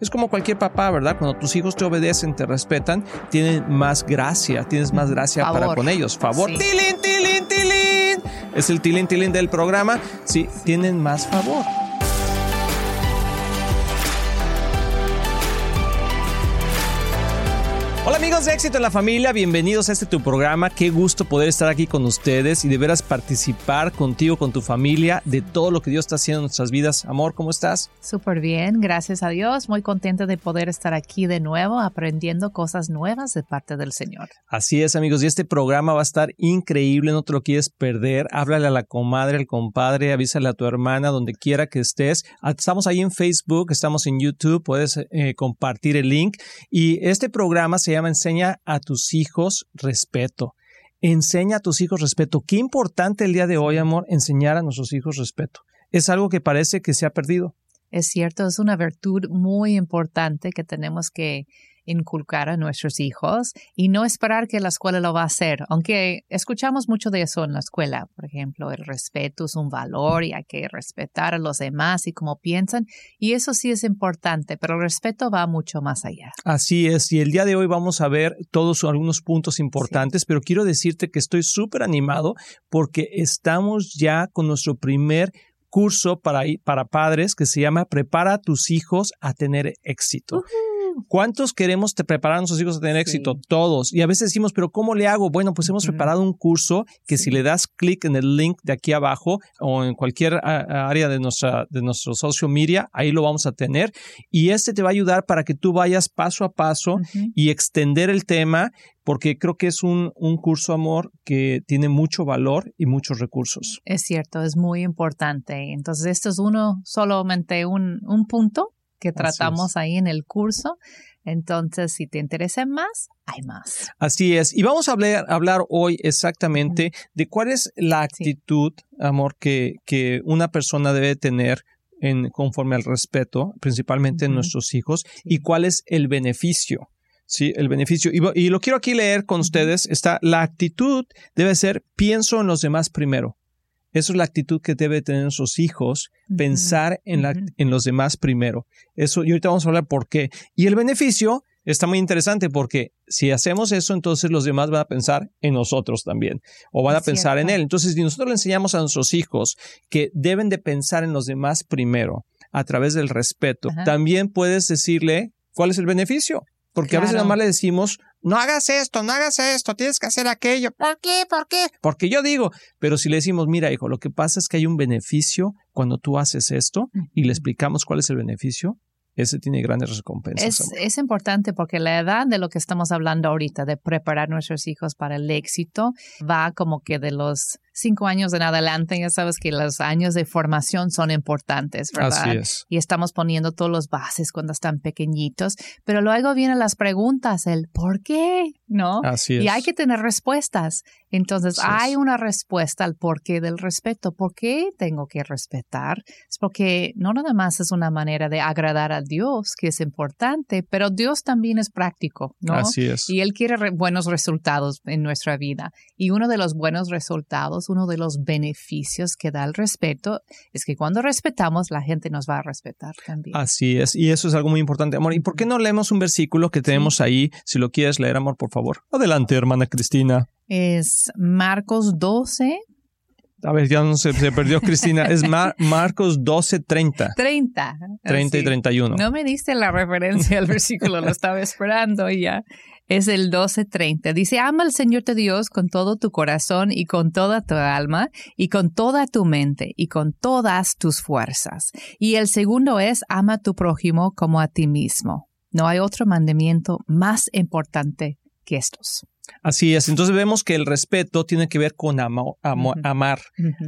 Es como cualquier papá, ¿verdad? Cuando tus hijos te obedecen, te respetan, tienen más gracia, tienes más gracia para con ellos. Favor. ¡Tilín, tilín, tilín! Es el tilín, tilín del programa. Sí, tienen más favor. Amigos de Éxito en la Familia, bienvenidos a este tu programa. Qué gusto poder estar aquí con ustedes y de veras participar contigo, con tu familia, de todo lo que Dios está haciendo en nuestras vidas. Amor, ¿cómo estás? Súper bien, gracias a Dios. Muy contenta de poder estar aquí de nuevo aprendiendo cosas nuevas de parte del Señor. Así es amigos, y este programa va a estar increíble, no te lo quieres perder. Háblale a la comadre, al compadre, avísale a tu hermana, donde quiera que estés. Ah, estamos ahí en Facebook, estamos en YouTube, puedes eh, compartir el link. Y este programa se llama Enseña a tus hijos respeto. Enseña a tus hijos respeto. Qué importante el día de hoy, amor, enseñar a nuestros hijos respeto. Es algo que parece que se ha perdido. Es cierto, es una virtud muy importante que tenemos que inculcar a nuestros hijos y no esperar que la escuela lo va a hacer, aunque escuchamos mucho de eso en la escuela, por ejemplo, el respeto es un valor y hay que respetar a los demás y cómo piensan, y eso sí es importante, pero el respeto va mucho más allá. Así es, y el día de hoy vamos a ver todos algunos puntos importantes, pero quiero decirte que estoy súper animado porque estamos ya con nuestro primer curso para, para padres que se llama Prepara a tus hijos a tener éxito. ¿Cuántos queremos preparar a nuestros hijos a tener éxito? Todos. Y a veces decimos, pero ¿cómo le hago? Bueno, pues hemos preparado un curso que si le das clic en el link de aquí abajo o en cualquier área de nuestra de nuestro social media, ahí lo vamos a tener. Y este te va a ayudar para que tú vayas paso a paso y extender el tema porque creo que es un, un, curso, amor, que tiene mucho valor y muchos recursos. Es cierto, es muy importante. Entonces, esto es uno, solamente un, un punto que tratamos ahí en el curso. Entonces, si te interesa más, hay más. Así es. Y vamos a hablar, hablar hoy exactamente de cuál es la actitud, amor, que, que una persona debe tener en, conforme al respeto, principalmente en nuestros hijos, y cuál es el beneficio. Sí, el beneficio. Y, y, lo quiero aquí leer con ustedes. Está, la actitud debe ser pienso en los demás primero. Eso es la actitud que debe tener nuestros hijos, pensar en, la, en los demás primero. Eso, y ahorita vamos a hablar por qué. Y el beneficio está muy interesante porque si hacemos eso, entonces los demás van a pensar en nosotros también o van a pensar en él. Entonces, si nosotros le enseñamos a nuestros hijos que deben de pensar en los demás primero a través del respeto, también puedes decirle cuál es el beneficio. Porque a veces nada más le decimos, no hagas esto, no hagas esto, tienes que hacer aquello. ¿Por qué? ¿Por qué? Porque yo digo, pero si le decimos, mira, hijo, lo que pasa es que hay un beneficio cuando tú haces esto y le explicamos cuál es el beneficio, ese tiene grandes recompensas. Es, es, importante porque la edad de lo que estamos hablando ahorita, de preparar a nuestros hijos para el éxito, va como que de los cinco años en adelante, ya sabes que los años de formación son importantes, ¿verdad? Así es. Y estamos poniendo todos los bases cuando están pequeñitos, pero luego vienen las preguntas, el ¿por qué? ¿No? Así es. Y hay que tener respuestas. Entonces, hay una respuesta al porqué del respeto. ¿Por qué tengo que respetar? Es porque no nada más es una manera de agradar a Dios, que es importante, pero Dios también es práctico, ¿no? Así es. Y Él quiere buenos resultados en nuestra vida. Y uno de los buenos resultados uno de los beneficios que da el respeto es que cuando respetamos, la gente nos va a respetar también. Así es, y eso es algo muy importante, amor. ¿Y por qué no leemos un versículo que tenemos ahí? Si lo quieres leer, amor, por favor. Adelante, hermana Cristina. Es Marcos 12, a ver, ya no se, se perdió Cristina. Es Marcos 12, 30. 30. 30 y 31. No me diste la referencia al versículo, lo estaba esperando y ya es el 12:30. Dice, ama al Señor tu Dios con todo tu corazón y con toda tu alma y con toda tu mente y con todas tus fuerzas. Y el segundo es, ama a tu prójimo como a ti mismo. No hay otro mandamiento más importante que estos. Así es, entonces vemos que el respeto tiene que ver con amar,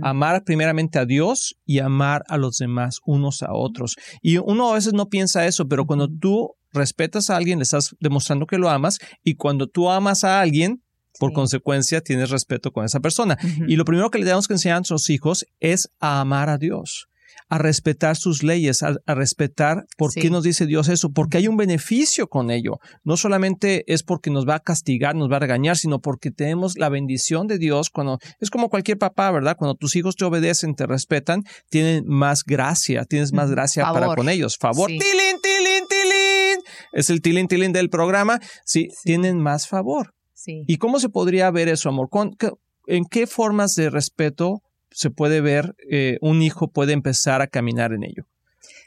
amar primeramente a Dios y amar a los demás unos a otros. Y uno a veces no piensa eso, pero cuando tú respetas a alguien, le estás demostrando que lo amas y cuando tú amas a alguien, por consecuencia tienes respeto con esa persona. Y lo primero que le tenemos que enseñar a nuestros hijos es a amar a Dios a respetar sus leyes, a, respetar por qué nos dice Dios eso, porque hay un beneficio con ello. No solamente es porque nos va a castigar, nos va a regañar, sino porque tenemos la bendición de Dios cuando es como cualquier papá, ¿verdad? Cuando tus hijos te obedecen, te respetan, tienen más gracia, tienes más gracia para con ellos. Favor. Tilín, tilín, tilín. es el tilín tilín del programa, sí, tienen más favor. Sí. ¿Y cómo se podría ver eso, amor? ¿Con- qué- ¿En qué formas de respeto se puede ver eh, un hijo puede empezar a caminar en ello?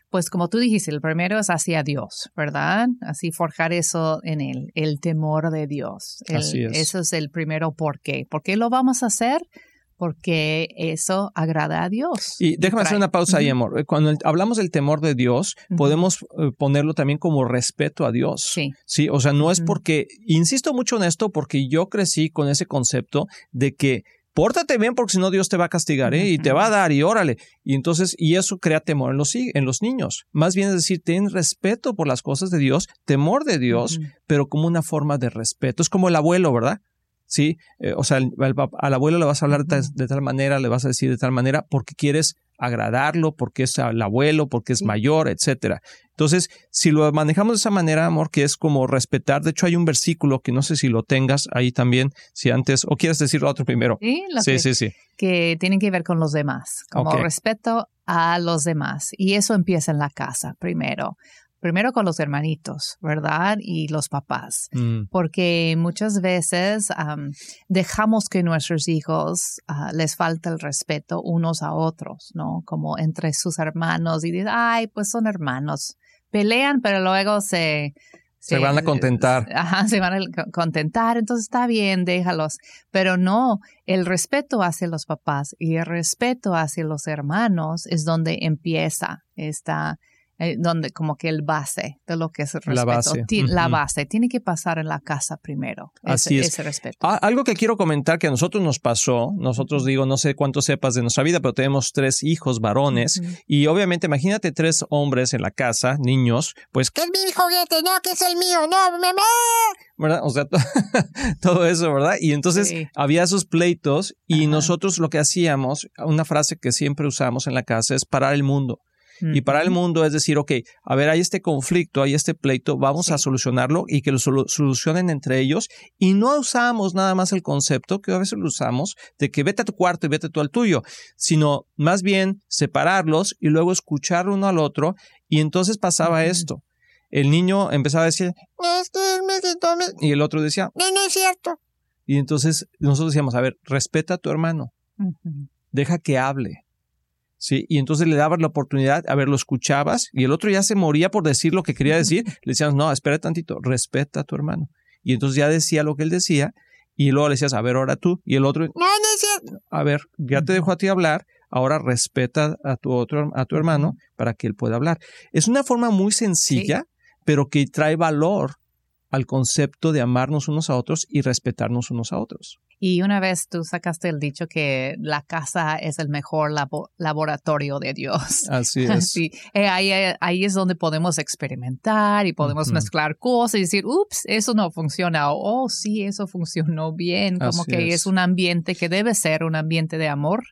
Pues como tú dijiste, el primero es hacia Dios, ¿verdad? Así forjar eso en él, el temor de Dios. El- Así es. Eso es el primero por qué. ¿Por qué lo vamos a hacer? Porque eso agrada a Dios. Y déjame hacer una pausa ahí, amor. Cuando hablamos del temor de Dios, podemos eh, ponerlo también como respeto a Dios. Sí. Sí, o sea, no es porque, insisto mucho en esto, porque yo crecí con ese concepto de que pórtate bien porque si no Dios te va a castigar ¿eh? y te va a dar y órale. Y entonces, y eso crea temor en los, en los niños. Más bien es decir, ten respeto por las cosas de Dios, temor de Dios, pero como una forma de respeto. Es como el abuelo, ¿verdad? Sí, eh, o sea, el- el pap- al abuelo le vas a hablar de tal manera, le vas a decir de tal manera, porque quieres agradarlo, porque es el abuelo, porque es mayor, etcétera. Entonces, si lo manejamos de esa manera, amor, que es como respetar, de hecho hay un versículo que no sé si lo tengas ahí también, si antes, o quieres decirlo otro primero. Sí, lo Sí, que, sí, sí. que tienen que ver con los demás, como respeto a los demás. Y eso empieza en la casa primero. Primero con los hermanitos, ¿verdad? Y los papás. Mm, porque muchas veces am, dejamos que nuestros hijos ah, les falta el respeto unos a otros, ¿no? Como entre sus hermanos y dicen, ay, pues son hermanos. Pelean, pero luego se... Se van a contentar. Ajá, se van a co- contentar, entonces está bien, déjalos. Pero no, el respeto hacia los papás y el respeto hacia los hermanos es donde empieza esta, eh, donde como que el base de lo que es el La respeto. La base tiene que pasar en la casa primero. Así ese, es. ese respeto. Ah, algo que quiero comentar que a nosotros nos pasó, nosotros digo, no sé cuánto sepas de nuestra vida, pero tenemos tres hijos varones y obviamente imagínate tres hombres en la casa, niños, pues Que es mi juguete, no, que es el mío, no, mamá. ¿verdad? O sea, to- todo eso, ¿verdad? Y entonces Sí. había esos pleitos y nosotros lo que hacíamos, una frase que siempre usamos en la casa es parar el mundo. Y parar el mundo es decir, ok, a ver, hay este conflicto, hay este pleito, vamos Sí. a solucionarlo y que lo solu- solucionen entre ellos. Y no usamos nada más el concepto, que a veces lo usamos, de que vete a tu cuarto y vete tú al tuyo, sino más bien separarlos y luego escuchar uno al otro. Y entonces pasaba esto. El niño empezaba a decir, y el otro decía, No, no es cierto. y entonces nosotros decíamos, a ver, respeta a tu hermano, deja que hable. Sí, y entonces le dabas la oportunidad, a ver, lo escuchabas y el otro ya se moría por decir lo que quería decir. Le decías, no, espera tantito, respeta a tu hermano. Y entonces ya decía lo que él decía y luego le decías, a ver, ahora tú. Y el otro, No, no a ver, ya te dejo a ti hablar, ahora respeta a tu otro, a tu hermano para que él pueda hablar. Es una forma muy sencilla, pero que trae valor al concepto de amarnos unos a otros y respetarnos unos a otros. Y una vez tú sacaste el dicho que la casa es el mejor labo- laboratorio de Dios. Así es. Sí, eh, ahí, eh, ahí es donde podemos experimentar y podemos mezclar cosas y decir, ups, eso no funciona, o oh, sí, eso funcionó bien, como Así que es. es. un ambiente que debe ser un ambiente de amor,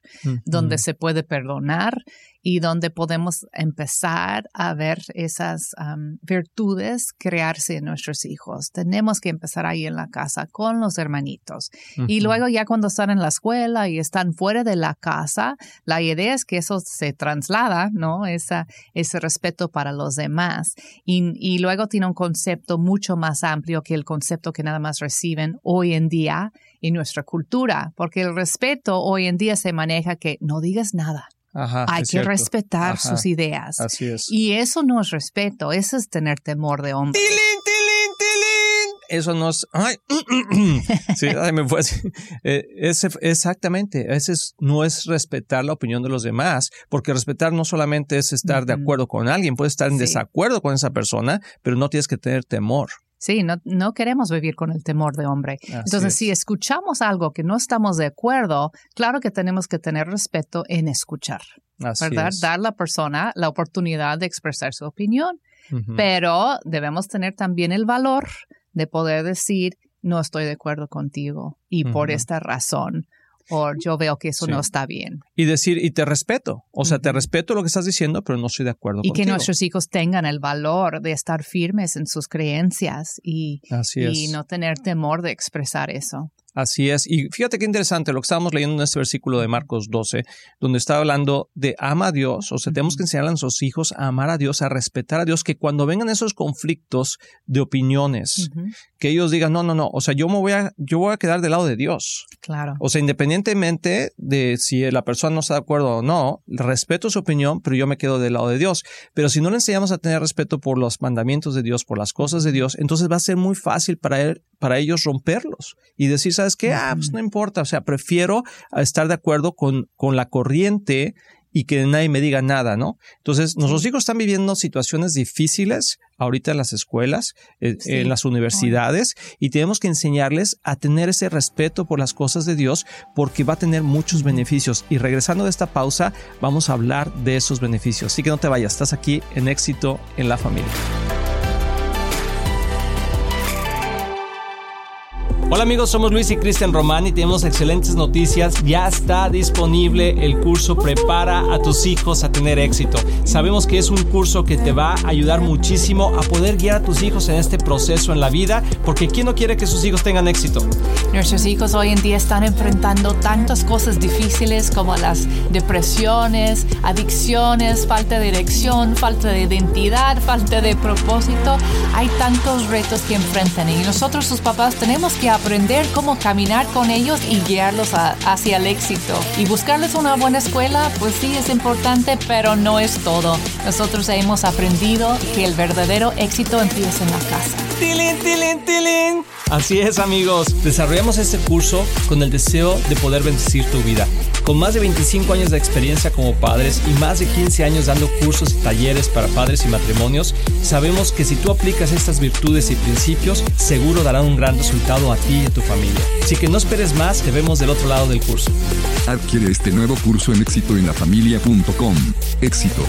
donde se puede perdonar y donde podemos empezar a ver esas virtudes crearse en nuestros hijos. Tenemos que empezar ahí en la casa con los hermanitos. Y luego ya cuando están en la escuela y están fuera de la casa, la idea es que eso se traslada, ¿no? Esa, ese respeto para los demás. Y, y luego tiene un concepto mucho más amplio que el concepto que nada más reciben hoy en día en nuestra cultura, porque el respeto hoy en día se maneja que no digas nada, Ajá, hay que cierto. Ajá. respetar sus ideas. Así es. Y eso no es respeto, eso es tener temor de hombre. ¡Tilín, tilín, tilín! Eso no es. Ay, sí, ay, me fue así. Eh, ese- exactamente. Ese es- no es respetar la opinión de los demás, porque respetar no solamente es estar de acuerdo con alguien, puedes estar en Sí. desacuerdo con esa persona, pero no tienes que tener temor. Sí, no, no queremos vivir con el temor de hombre. Así Entonces, es. si escuchamos algo que no estamos de acuerdo, claro que tenemos que tener respeto en escuchar, Así ¿verdad? es. Dar a la persona la oportunidad de expresar su opinión, pero debemos tener también el valor de poder decir, no estoy de acuerdo contigo y por esta razón, o yo veo que eso Sí. no está bien. Y decir, y te respeto. O sea, te respeto lo que estás diciendo, pero no estoy de acuerdo Y contigo. que nuestros hijos tengan el valor de estar firmes en sus creencias y, Así y no tener temor de expresar eso. Así es. Y fíjate qué interesante lo que estábamos leyendo en este versículo de Marcos 12, donde está hablando de ama a Dios, o sea, tenemos que enseñar a nuestros hijos a amar a Dios, a respetar a Dios, que cuando vengan esos conflictos de opiniones, que ellos digan, no, no, no, o sea, yo me voy a, yo voy a quedar del lado de Dios. Claro. O sea, independientemente de si la persona no está de acuerdo o no, respeto su opinión, pero yo me quedo del lado de Dios. Pero si no le enseñamos a tener respeto por los mandamientos de Dios, por las cosas de Dios, entonces va a ser muy fácil para él, para ellos romperlos y decir, ¿sabes qué? Ah, pues no importa, o sea, prefiero estar de acuerdo con, con la corriente y que nadie me diga nada, ¿no? Entonces, nuestros hijos están viviendo situaciones difíciles ahorita en las escuelas, eh, Sí. en las universidades, y tenemos que enseñarles a tener ese respeto por las cosas de Dios porque va a tener muchos beneficios. Y regresando de esta pausa, vamos a hablar de esos beneficios. Así que no te vayas, estás aquí en éxito en la familia. Hola amigos, somos Luis y Cristian Román y tenemos excelentes noticias. Ya está disponible el curso Prepara a tus hijos a tener éxito. Sabemos que es un curso que te va a ayudar muchísimo a poder guiar a tus hijos en este proceso en la vida, porque ¿quién no quiere que sus hijos tengan éxito? Nuestros hijos hoy en día están enfrentando tantas cosas difíciles como las depresiones, adicciones, falta de dirección, falta de identidad, falta de propósito. Hay tantos retos que enfrentan y nosotros sus papás tenemos que aprender cómo caminar con ellos y guiarlos hacia el éxito. Y buscarles una buena escuela, pues sí es importante, pero no es todo. Nosotros hemos aprendido que el verdadero éxito empieza en la casa. ¡Tilín, tilín, tilín! Así es amigos, desarrollamos este curso con el deseo de poder bendecir tu vida. Con más de 25 años de experiencia como padres y más de 15 años dando cursos y talleres para padres y matrimonios, sabemos que si tú aplicas estas virtudes y principios, seguro darán un gran resultado a ti y a tu familia. Así que no esperes más, te vemos del otro lado del curso. Adquiere este nuevo curso en éxitoenlafamilia.com. Éxito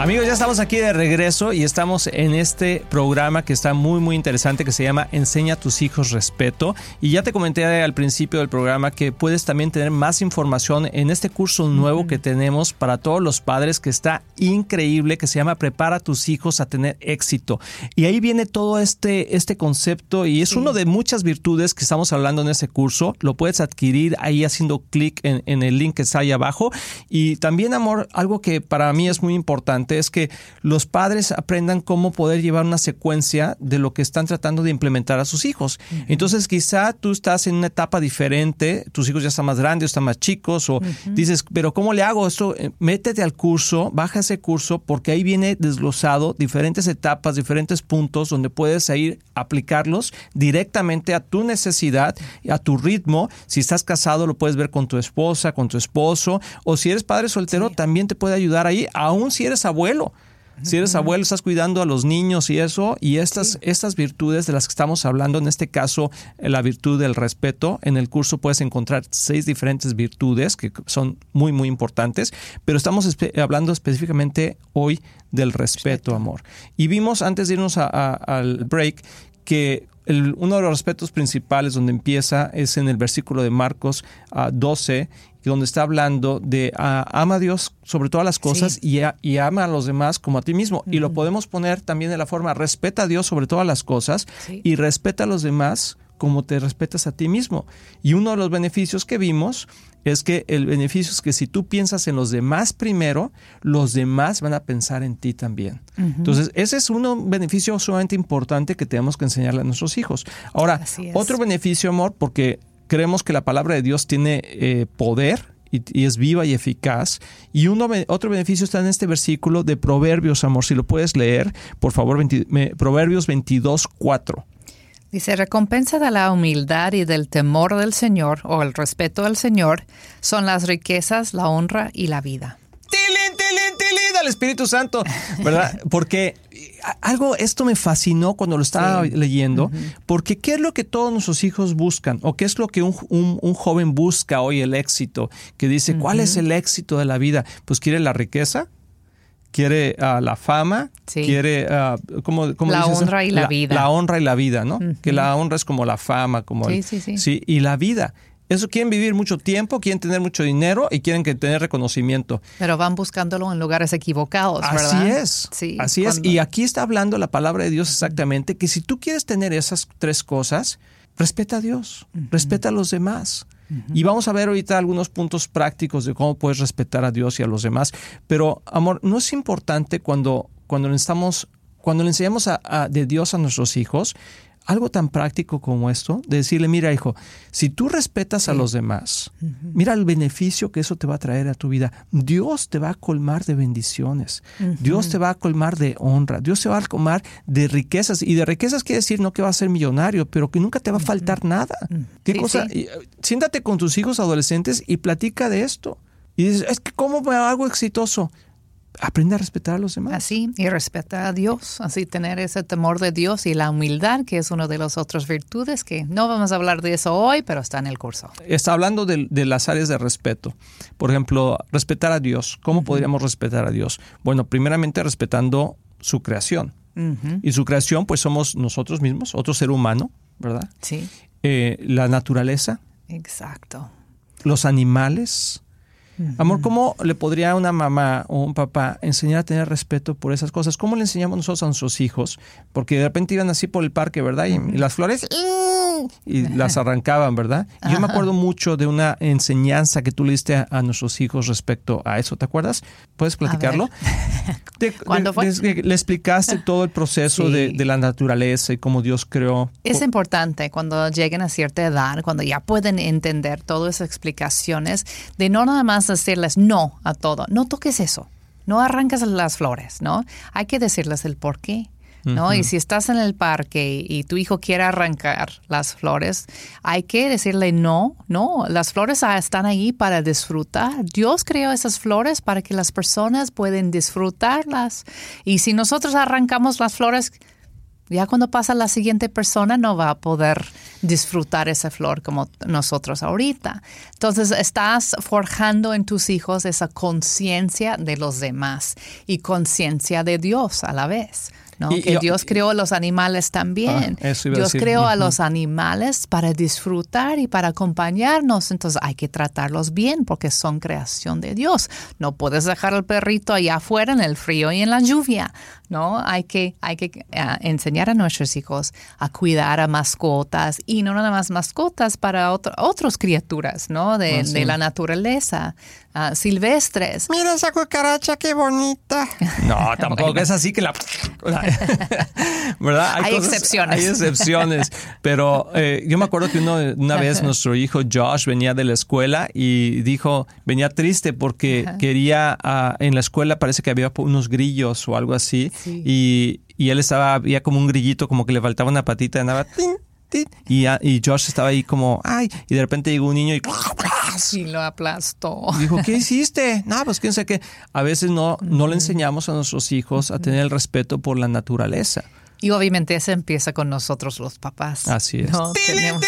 Amigos, ya estamos aquí de regreso y estamos en este programa que está muy muy interesante que se llama Enseña a tus hijos respeto. Y ya te comenté al principio del programa que puedes también tener más información en este curso nuevo que tenemos para todos los padres que está increíble que se llama Prepara a tus hijos a tener éxito. Y ahí viene todo este este concepto y es uno de muchas virtudes que estamos hablando en ese curso. Lo puedes adquirir ahí haciendo clic en, en el link que está ahí abajo. Y también amor algo que para mí es muy importante es que los padres aprendan cómo poder llevar una secuencia de lo que están tratando de implementar a sus hijos. Entonces, quizá tú estás en una etapa diferente, tus hijos ya están más grandes, están más chicos, o dices, pero ¿cómo le hago esto? Eh, Métete al curso, baja ese curso, porque ahí viene desglosado diferentes etapas, diferentes puntos donde puedes ir a aplicarlos directamente a tu necesidad, a tu ritmo. Si estás casado, lo puedes ver con tu esposa, con tu esposo, o si eres padre soltero, también te puede ayudar ahí, aún si eres abuelo. Si eres abuelo, estás cuidando a los niños y eso, y estas, estas virtudes de las que estamos hablando, en este caso, eh, la virtud del respeto, en el curso puedes encontrar seis diferentes virtudes que son muy, muy importantes, pero estamos espe- hablando específicamente hoy del respeto, amor. Y vimos antes de irnos a- a- al break que el- uno de los respetos principales donde empieza es en el versículo de Marcos ah, 12, donde está hablando de ah, ama a Dios sobre todas las cosas y, a- y ama a los demás como a ti mismo. Y lo podemos poner también de la forma, respeta a Dios sobre todas las cosas Sí. y respeta a los demás como te respetas a ti mismo. Y uno de los beneficios que vimos es que el beneficio es que si tú piensas en los demás primero, los demás van a pensar en ti también. Entonces, ese es un beneficio sumamente importante que tenemos que enseñarle a nuestros hijos. Ahora, otro beneficio, amor, porque creemos que la palabra de Dios tiene eh, poder y, es viva y eficaz. Y uno, otro beneficio está en este versículo de Proverbios, amor. Si lo puedes leer, por favor, 20 me- Proverbios 22, 4. Dice, recompensa de la humildad y del temor del Señor o el respeto al Señor son las riquezas, la honra y la vida. Tilín al Espíritu Santo, ¿verdad? Porque algo, esto me fascinó cuando lo estaba Sí. leyendo, porque ¿qué es lo que todos nuestros hijos buscan? ¿O qué es lo que un, un- un joven busca hoy, el éxito? Que dice, ¿cuál es el éxito de la vida? Pues quiere la riqueza, quiere ah, la fama, Sí. quiere, ah, ¿cómo, cómo La dices? honra y la vida. La honra y la vida, ¿no? Que la honra es como la fama, como Sí, el- sí, sí. Sí, y la vida. Eso quieren vivir mucho tiempo, quieren tener mucho dinero y quieren que tener reconocimiento. Pero van buscándolo en lugares equivocados, ¿verdad? Así es. Sí, así es. Y aquí está hablando la palabra de Dios exactamente que si tú quieres tener esas tres cosas, respeta a Dios, respeta a los demás. Y vamos a ver ahorita algunos puntos prácticos de cómo puedes respetar a Dios y a los demás. Pero, amor, no es importante cuando, cuando cuando le enseñamos a- a- de Dios a nuestros hijos, algo tan práctico como esto, de decirle, mira hijo, si tú respetas a los demás, mira el beneficio que eso te va a traer a tu vida. Dios te va a colmar de bendiciones, Dios te va a colmar de honra, Dios te va a colmar de riquezas. Y de riquezas quiere decir no que vas a ser millonario, pero que nunca te va a faltar nada. ¿Qué Sí, cosa? sí. Eh, siéntate con tus hijos adolescentes y platica de esto. Y dices, es que ¿cómo me hago exitoso? Aprende a respetar a los demás. Así, y respetar a Dios, así tener ese temor de Dios y la humildad, que es una de las otras virtudes, que no vamos a hablar de eso hoy, pero está en el curso. está hablando de, de las áreas de respeto. Por ejemplo, respetar a Dios. ¿Cómo podríamos respetar a Dios? Bueno, primeramente respetando su creación. Y su creación, pues somos nosotros mismos, otro ser humano, ¿verdad? Sí, Eh, la naturaleza, exacto. los animales. Amor, ¿cómo le podría una mamá o un papá enseñar a tener respeto por esas cosas? ¿Cómo le enseñamos nosotros a nuestros hijos? Porque de repente iban así por el parque, ¿verdad? Y, y las flores Y las arrancaban, ¿verdad? Y yo me acuerdo mucho de una enseñanza que tú le diste a, a nuestros hijos respecto a eso, ¿te acuerdas? ¿Puedes platicarlo? De- ¿Cuándo fue? de- le explicaste todo el proceso Sí. de la naturaleza y cómo Dios creó. Es importante cuando lleguen a cierta edad, cuando ya pueden entender todas esas explicaciones, de no nada más decirles no a todo. No toques eso. No arrancas las flores, ¿no? Hay que decirles el por qué. ¿No? Y si estás en el parque y tu hijo quiere arrancar las flores, hay que decirle no, no, las flores ah, están ahí para disfrutar. Dios creó esas flores para que las personas puedan disfrutarlas. Y si nosotros arrancamos las flores, ya cuando pasa la siguiente persona no va a poder disfrutar esa flor como nosotros ahorita. Entonces estás forjando en tus hijos esa conciencia de los demás y conciencia de Dios a la vez. ¿No? Y- que y- Dios creó a los animales también. Ah, a Dios creó a los animales para disfrutar y para acompañarnos. Entonces hay que tratarlos bien porque son creación de Dios. No puedes dejar al perrito allá afuera en el frío y en la lluvia. ¿no? Hay que, hay que ah, enseñar a nuestros hijos a cuidar a mascotas y no nada más mascotas para otro- otras criaturas ¿no? de, Ah, sí. de la naturaleza ah, silvestres. Mira esa cucaracha, qué bonita. No, tampoco es así que la... ¿Verdad? Hay excepciones. Hay excepciones. Pero eh, yo me acuerdo que uno, una vez nuestro hijo Josh venía de la escuela y dijo, venía triste porque quería, ah, en la escuela parece que había unos grillos o algo así. Sí. Y, y él estaba, había como un grillito, como que le faltaba una patita, andaba... tin, tin, y, y Josh estaba ahí como, ay, y de repente llegó un niño y Y lo aplastó. Dijo, ¿qué hiciste? No, pues quién sabe qué. A veces no, no le enseñamos a nuestros hijos a tener el respeto por la naturaleza. Y obviamente eso empieza con nosotros los papás. Así es. No, tenemos-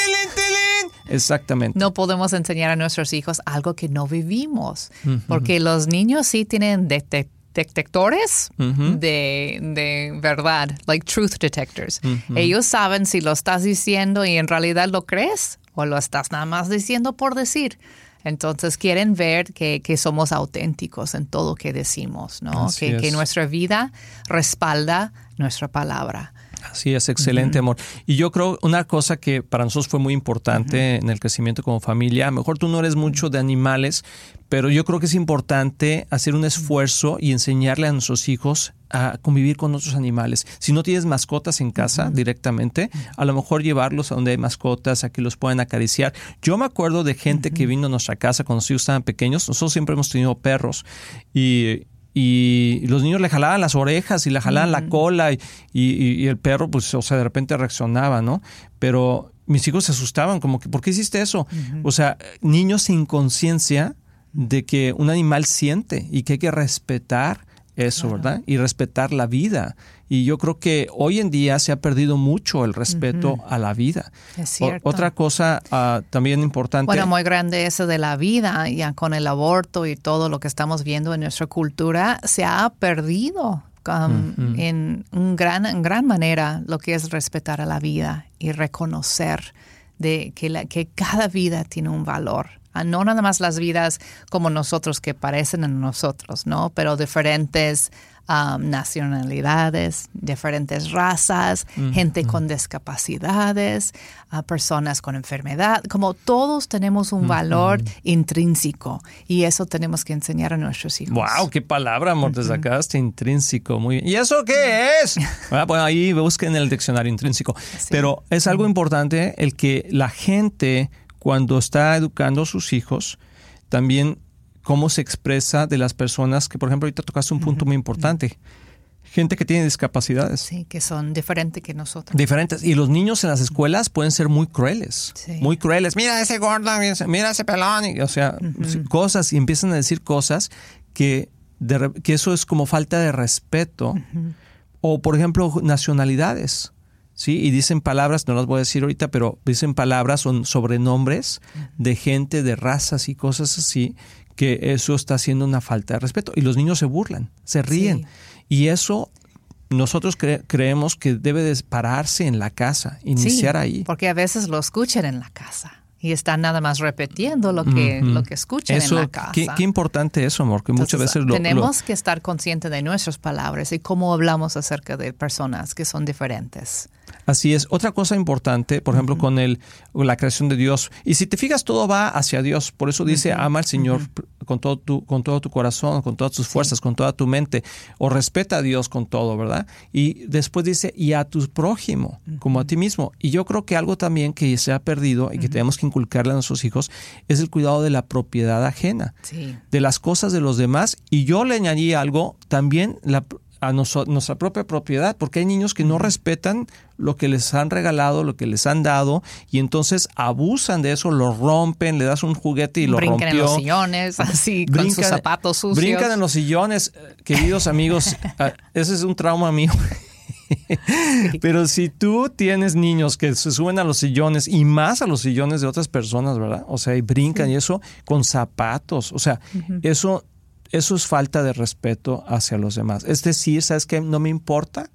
Exactamente. no podemos enseñar a nuestros hijos algo que no vivimos, porque los niños sí tienen detec- detectores de, de verdad, like truth detectors. Ellos saben si lo estás diciendo y en realidad lo crees o lo estás nada más diciendo por decir. Entonces quieren ver que, que somos auténticos en todo que decimos, ¿no? Que, que es. nuestra vida respalda nuestra palabra. Así es, excelente amor. Y yo creo una cosa que para nosotros fue muy importante en el crecimiento como familia, a lo mejor tú no eres mucho de animales, pero yo creo que es importante hacer un esfuerzo y enseñarle a nuestros hijos a convivir con otros animales. Si no tienes mascotas en casa directamente, a lo mejor llevarlos a donde hay mascotas, a que los puedan acariciar. Yo me acuerdo de gente que vino a nuestra casa cuando los hijos estaban pequeños. Nosotros siempre hemos tenido perros y y los niños le jalaban las orejas y le jalaban la cola y, y- y el perro, pues, o sea, de repente reaccionaba, ¿no? Pero mis hijos se asustaban, como que, ¿por qué hiciste eso? O sea, niños sin conciencia de que un animal siente y que hay que respetar eso, ¿verdad? Y respetar la vida. Y yo creo que hoy en día se ha perdido mucho el respeto a la vida. Es O- cierto. otra cosa ah, también importante. Bueno, muy grande eso de la vida, ya con el aborto y todo lo que estamos viendo en nuestra cultura, se ha perdido um, en, un gran, en gran manera lo que es respetar a la vida y reconocer de que, la, que cada vida tiene un valor. No nada más las vidas como nosotros que parecen en nosotros, ¿no? Pero diferentes um, nacionalidades, diferentes razas, gente con discapacidades, personas con enfermedad, como todos tenemos un valor intrínseco y eso tenemos que enseñar a nuestros hijos. Wow, qué palabra, amor, te sacaste intrínseco, muy bien. ¿Y eso qué es? Ah, bueno, ahí busquen el diccionario intrínseco. Pero es algo importante el que la gente cuando está educando a sus hijos, también cómo se expresa de las personas que, por ejemplo, ahorita tocaste un punto muy importante. Gente que tiene discapacidades. Sí, que son diferentes que nosotros. Diferentes. Y los niños en las escuelas pueden ser muy crueles. Sí. Muy crueles. Mira ese gordo, mira ese- pelón. y, o sea, cosas y empiezan a decir cosas que, de que eso es como falta de respeto. O, por ejemplo, nacionalidades. ¿Sí? Y dicen palabras, no las voy a decir ahorita, pero dicen palabras, son sobrenombres de gente, de razas y cosas así, que eso está haciendo una falta de respeto. Y los niños se burlan, se ríen. Sí. Y eso nosotros cre- creemos que debe de pararse en la casa, iniciar Sí, ahí. Porque a veces lo escuchan en la casa y están nada más repitiendo lo que, Ujú. lo que escuchan Eso, en la casa. Qué, qué importante eso, amor, que muchas veces lo, lo- tenemos que estar conscientes de nuestras palabras y cómo hablamos acerca de personas que son diferentes. Así es. Otra cosa importante, por ejemplo, con el, la creación de Dios. Y si te fijas, todo va hacia Dios. Por eso dice, ama al Señor con, todo tu, con todo tu corazón, con todas tus fuerzas, con toda tu mente. O respeta a Dios con todo, ¿verdad? Y después dice, y a tu prójimo, como a ti mismo. Y yo creo que algo también que se ha perdido y que tenemos que inculcarle a nuestros hijos es el cuidado de la propiedad ajena Sí. de las cosas de los demás. Y yo le añadí algo, también la- a noso- nuestra propia propiedad, porque hay niños que no respetan lo que les han regalado, lo que les han dado, y entonces abusan de eso, lo rompen, le das un juguete y lo Brincan en rompió. los sillones, así, con sus Brincan- zapatos sucios. Brincan en los sillones, eh, queridos amigos. ah, ese es un trauma mío. Pero si tú tienes niños que se suben a los sillones y más a los sillones de otras personas, ¿verdad? O sea, y brincan y eso con zapatos. O sea, eso, eso es falta de respeto hacia los demás. Es decir, ¿sabes qué? No me importa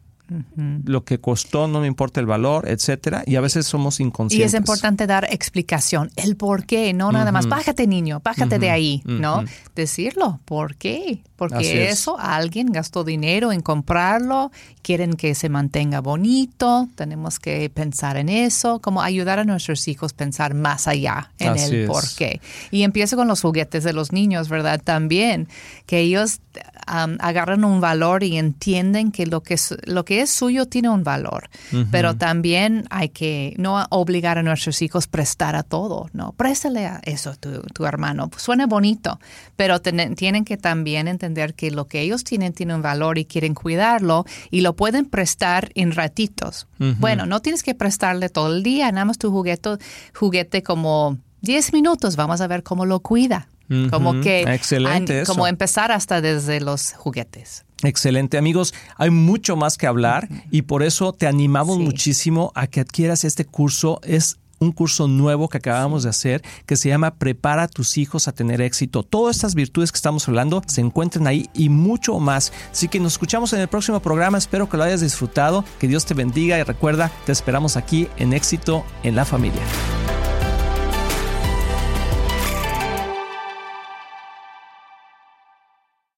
lo que costó, no me importa el valor, etcétera. Y a veces somos Y inconscientes. es importante dar explicación, el por qué, no nada más, bájate niño, bájate de ahí, ¿no? Decirlo, ¿por qué? Porque Así es. eso, alguien gastó dinero en comprarlo, quieren que se mantenga bonito, tenemos que pensar en eso, como ayudar a nuestros hijos a pensar más allá en Así el por qué. Y empiezo con los juguetes de los niños, ¿verdad? También, que ellos um, agarran un valor y entienden que lo que es, lo que es suyo tiene un valor, pero también hay que no obligar a nuestros hijos a prestar a todo, ¿no? Préstale a eso a tu, tu hermano, pues suena bonito, pero ten- tienen que también entender que lo que ellos tienen tiene un valor y quieren cuidarlo y lo pueden prestar en ratitos. Bueno, no tienes que prestarle todo el día, nada más tu juguete, juguete como 10 minutos, vamos a ver cómo lo cuida. Como que Excelente an- eso. como empezar hasta desde los juguetes. Excelente, amigos. Hay mucho más que hablar y por eso te animamos Sí. muchísimo a que adquieras este curso. Es un curso nuevo que acabamos de hacer que se llama Prepara a tus hijos a tener éxito. Todas estas virtudes que estamos hablando se encuentran ahí y mucho más. Así que nos escuchamos en el próximo programa. Espero que lo hayas disfrutado. Que Dios te bendiga y recuerda, te esperamos aquí en Éxito en la Familia.